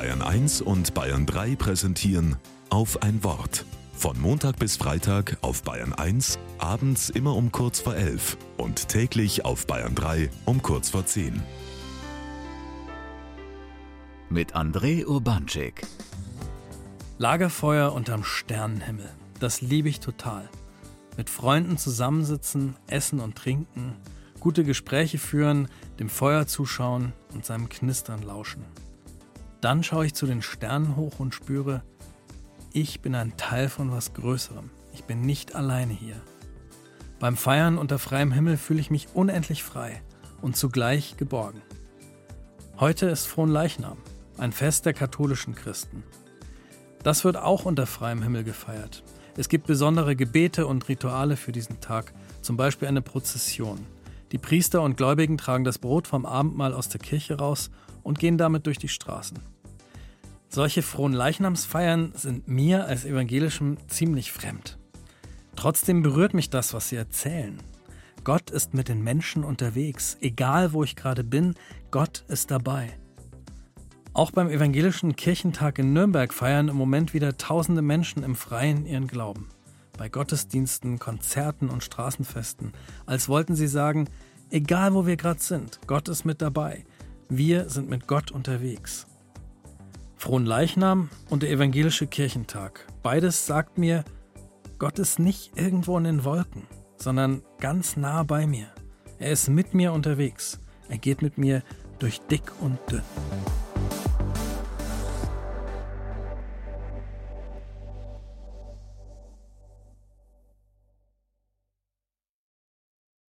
Bayern 1 und Bayern 3 präsentieren auf ein Wort. Von Montag bis Freitag auf Bayern 1, abends immer um kurz vor 11 und täglich auf Bayern 3 um kurz vor 10. Mit André Urbanczyk. Lagerfeuer unterm Sternenhimmel. Das liebe ich total. Mit Freunden zusammensitzen, essen und trinken, gute Gespräche führen, dem Feuer zuschauen und seinem Knistern lauschen. Dann schaue ich zu den Sternen hoch und spüre, ich bin ein Teil von was Größerem. Ich bin nicht alleine hier. Beim Feiern unter freiem Himmel fühle ich mich unendlich frei und zugleich geborgen. Heute ist Fronleichnam, ein Fest der katholischen Christen. Das wird auch unter freiem Himmel gefeiert. Es gibt besondere Gebete und Rituale für diesen Tag, zum Beispiel eine Prozession. Die Priester und Gläubigen tragen das Brot vom Abendmahl aus der Kirche raus und gehen damit durch die Straßen. Solche frohen Leichnamsfeiern sind mir als Evangelischem ziemlich fremd. Trotzdem berührt mich das, was sie erzählen. Gott ist mit den Menschen unterwegs, egal wo ich gerade bin, Gott ist dabei. Auch beim evangelischen Kirchentag in Nürnberg feiern im Moment wieder tausende Menschen im Freien ihren Glauben. Bei Gottesdiensten, Konzerten und Straßenfesten, als wollten sie sagen, egal wo wir gerade sind, Gott ist mit dabei. Wir sind mit Gott unterwegs. Frohen Leichnam und der evangelische Kirchentag. Beides sagt mir, Gott ist nicht irgendwo in den Wolken, sondern ganz nah bei mir. Er ist mit mir unterwegs. Er geht mit mir durch dick und dünn.